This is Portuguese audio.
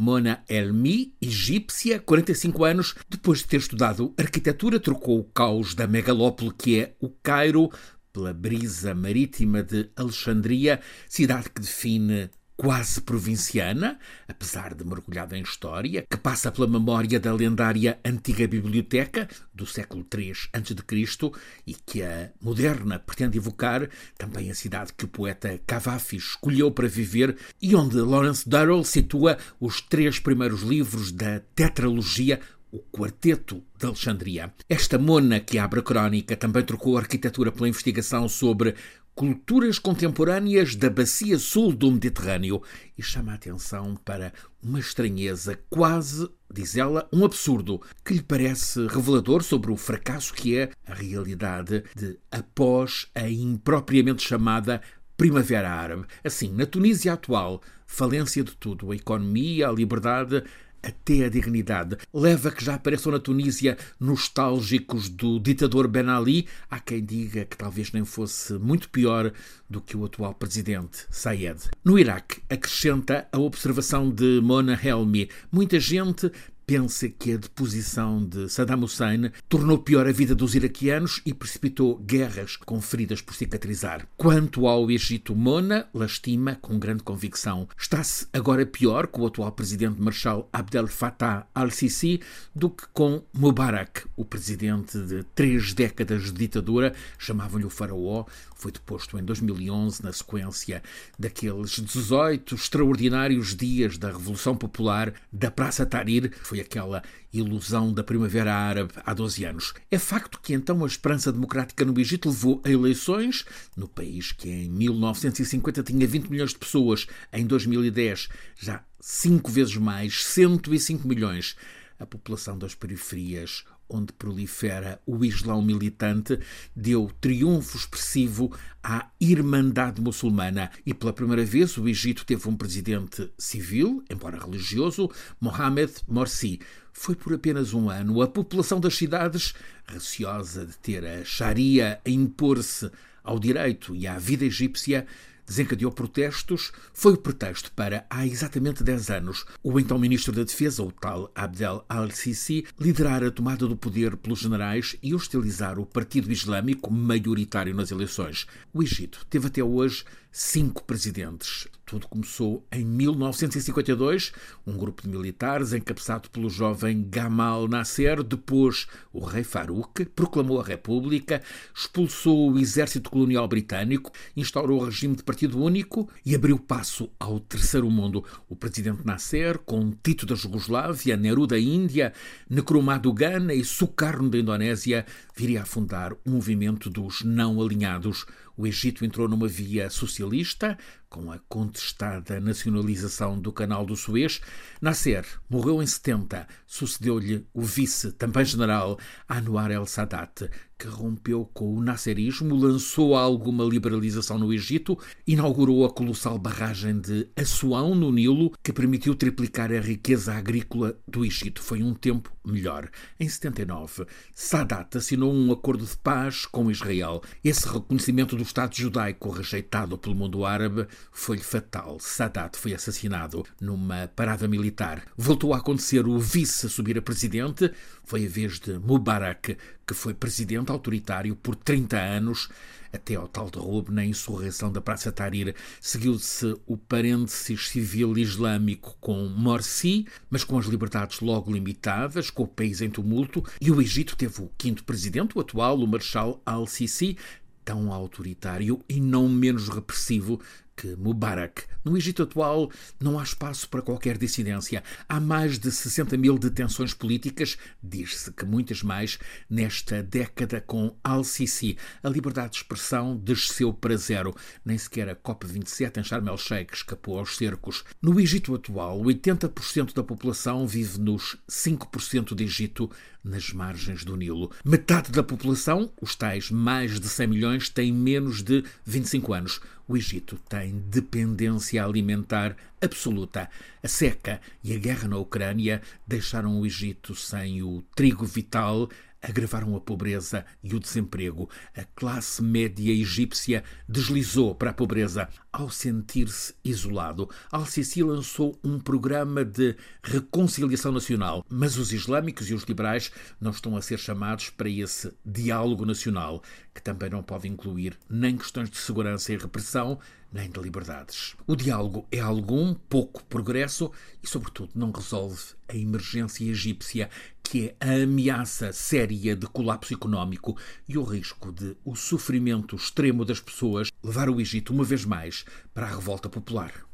Mona Elmi, egípcia, 45 anos, depois de ter estudado arquitetura, trocou o caos da megalópole que é o Cairo pela brisa marítima de Alexandria, cidade que define quase provinciana, apesar de mergulhada em história, que passa pela memória da lendária antiga biblioteca do século III a.C. e que a moderna pretende evocar, também a cidade que o poeta Cavafis escolheu para viver e onde Lawrence Durrell situa os três primeiros livros da tetralogia o Quarteto de Alexandria. Esta mona que abre a crónica também trocou a arquitetura pela investigação sobre culturas contemporâneas da bacia sul do Mediterrâneo e chama a atenção para uma estranheza, quase, diz ela, um absurdo, que lhe parece revelador sobre o fracasso que é a realidade de após a impropriamente chamada Primavera Árabe. Assim, na Tunísia atual, falência de tudo, a economia, a liberdade, até a dignidade. Leva que já apareçam na Tunísia nostálgicos do ditador Ben Ali. Há quem diga que talvez nem fosse muito pior do que o atual presidente, Sayed. No Iraque, acrescenta a observação de Mona Helmi. Muita gente pensa que a deposição de Saddam Hussein tornou pior a vida dos iraquianos e precipitou guerras com feridas por cicatrizar. Quanto ao Egito, Mona lastima com grande convicção. Está-se agora pior com o atual presidente Marshal Abdel Fattah al-Sisi do que com Mubarak, o presidente de três décadas de ditadura, chamavam-lhe o faraó, foi deposto em 2011 na sequência daqueles 18 extraordinários dias da Revolução Popular da Praça Tahrir. Foi aquela ilusão da Primavera Árabe há 12 anos. É facto que então a esperança democrática no Egito levou a eleições, no país que em 1950 tinha 20 milhões de pessoas, em 2010 já cinco vezes mais, 105 milhões. A população das periferias onde prolifera o Islão militante, deu triunfo expressivo à Irmandade Muçulmana e pela primeira vez o Egito teve um presidente civil, embora religioso, Mohamed Morsi. Foi por apenas um ano. A população das cidades, receosa de ter a Sharia a impor-se ao direito e à vida egípcia, desencadeou protestos, foi o pretexto para, há exatamente 10 anos, o então Ministro da Defesa, o tal Abdel al-Sisi, liderar a tomada do poder pelos generais e hostilizar o Partido Islâmico, maioritário nas eleições. O Egito teve até hoje cinco presidentes. Tudo começou em 1952, um grupo de militares encabeçado pelo jovem Gamal Nasser, depois o rei Farouk, proclamou a República, expulsou o exército colonial britânico, instaurou o regime de partido único e abriu passo ao terceiro mundo. O presidente Nasser, com Tito da Jugoslávia, Nehru da Índia, Nkrumah do Ghana e Sukarno da Indonésia, viria a fundar o movimento dos não alinhados. O Egito entrou numa via socialista, com a contestada nacionalização do Canal do Suez. Nasser morreu em 70, sucedeu-lhe o vice, também general, Anwar el-Sadat, que rompeu com o nasserismo, lançou alguma liberalização no Egito, inaugurou a colossal barragem de Assuão, no Nilo, que permitiu triplicar a riqueza agrícola do Egito. Foi um tempo melhor. Em 79, Sadat assinou um acordo de paz com Israel. Esse reconhecimento do Estado judaico, rejeitado pelo mundo árabe, foi-lhe fatal. Sadat foi assassinado numa parada militar. Voltou a acontecer o vice a subir a presidente. Foi a vez de Mubarak, que foi presidente autoritário por 30 anos, até ao tal derrube na insurreição da Praça Tahrir. Seguiu-se o parênteses civil islâmico com Morsi, mas com as liberdades logo limitadas, com o país em tumulto, e o Egito teve o quinto presidente, o atual, o Marshal al-Sisi, tão autoritário e não menos repressivo que Mubarak. No Egito atual não há espaço para qualquer dissidência. Há mais de 60 mil detenções políticas, diz-se que muitas mais, nesta década com Al-Sisi. A liberdade de expressão desceu para zero. Nem sequer a COP27 em Sharm el-Sheikh escapou aos cercos. No Egito atual, 80% da população vive nos 5% de Egito, nas margens do Nilo. Metade da população, os tais mais de 100 milhões, tem menos de 25 anos. O Egito tem dependência alimentar absoluta. A seca e a guerra na Ucrânia deixaram o Egito sem o trigo vital, agravaram a pobreza e o desemprego. A classe média egípcia deslizou para a pobreza ao sentir-se isolado. Al-Sisi lançou um programa de reconciliação nacional, mas os islâmicos e os liberais não estão a ser chamados para esse diálogo nacional, que também não pode incluir nem questões de segurança e repressão, nem de liberdades. O diálogo é algum, pouco progresso e, sobretudo, não resolve a emergência egípcia, que é a ameaça séria de colapso económico e o risco de o sofrimento extremo das pessoas levar o Egito, uma vez mais, para a revolta popular.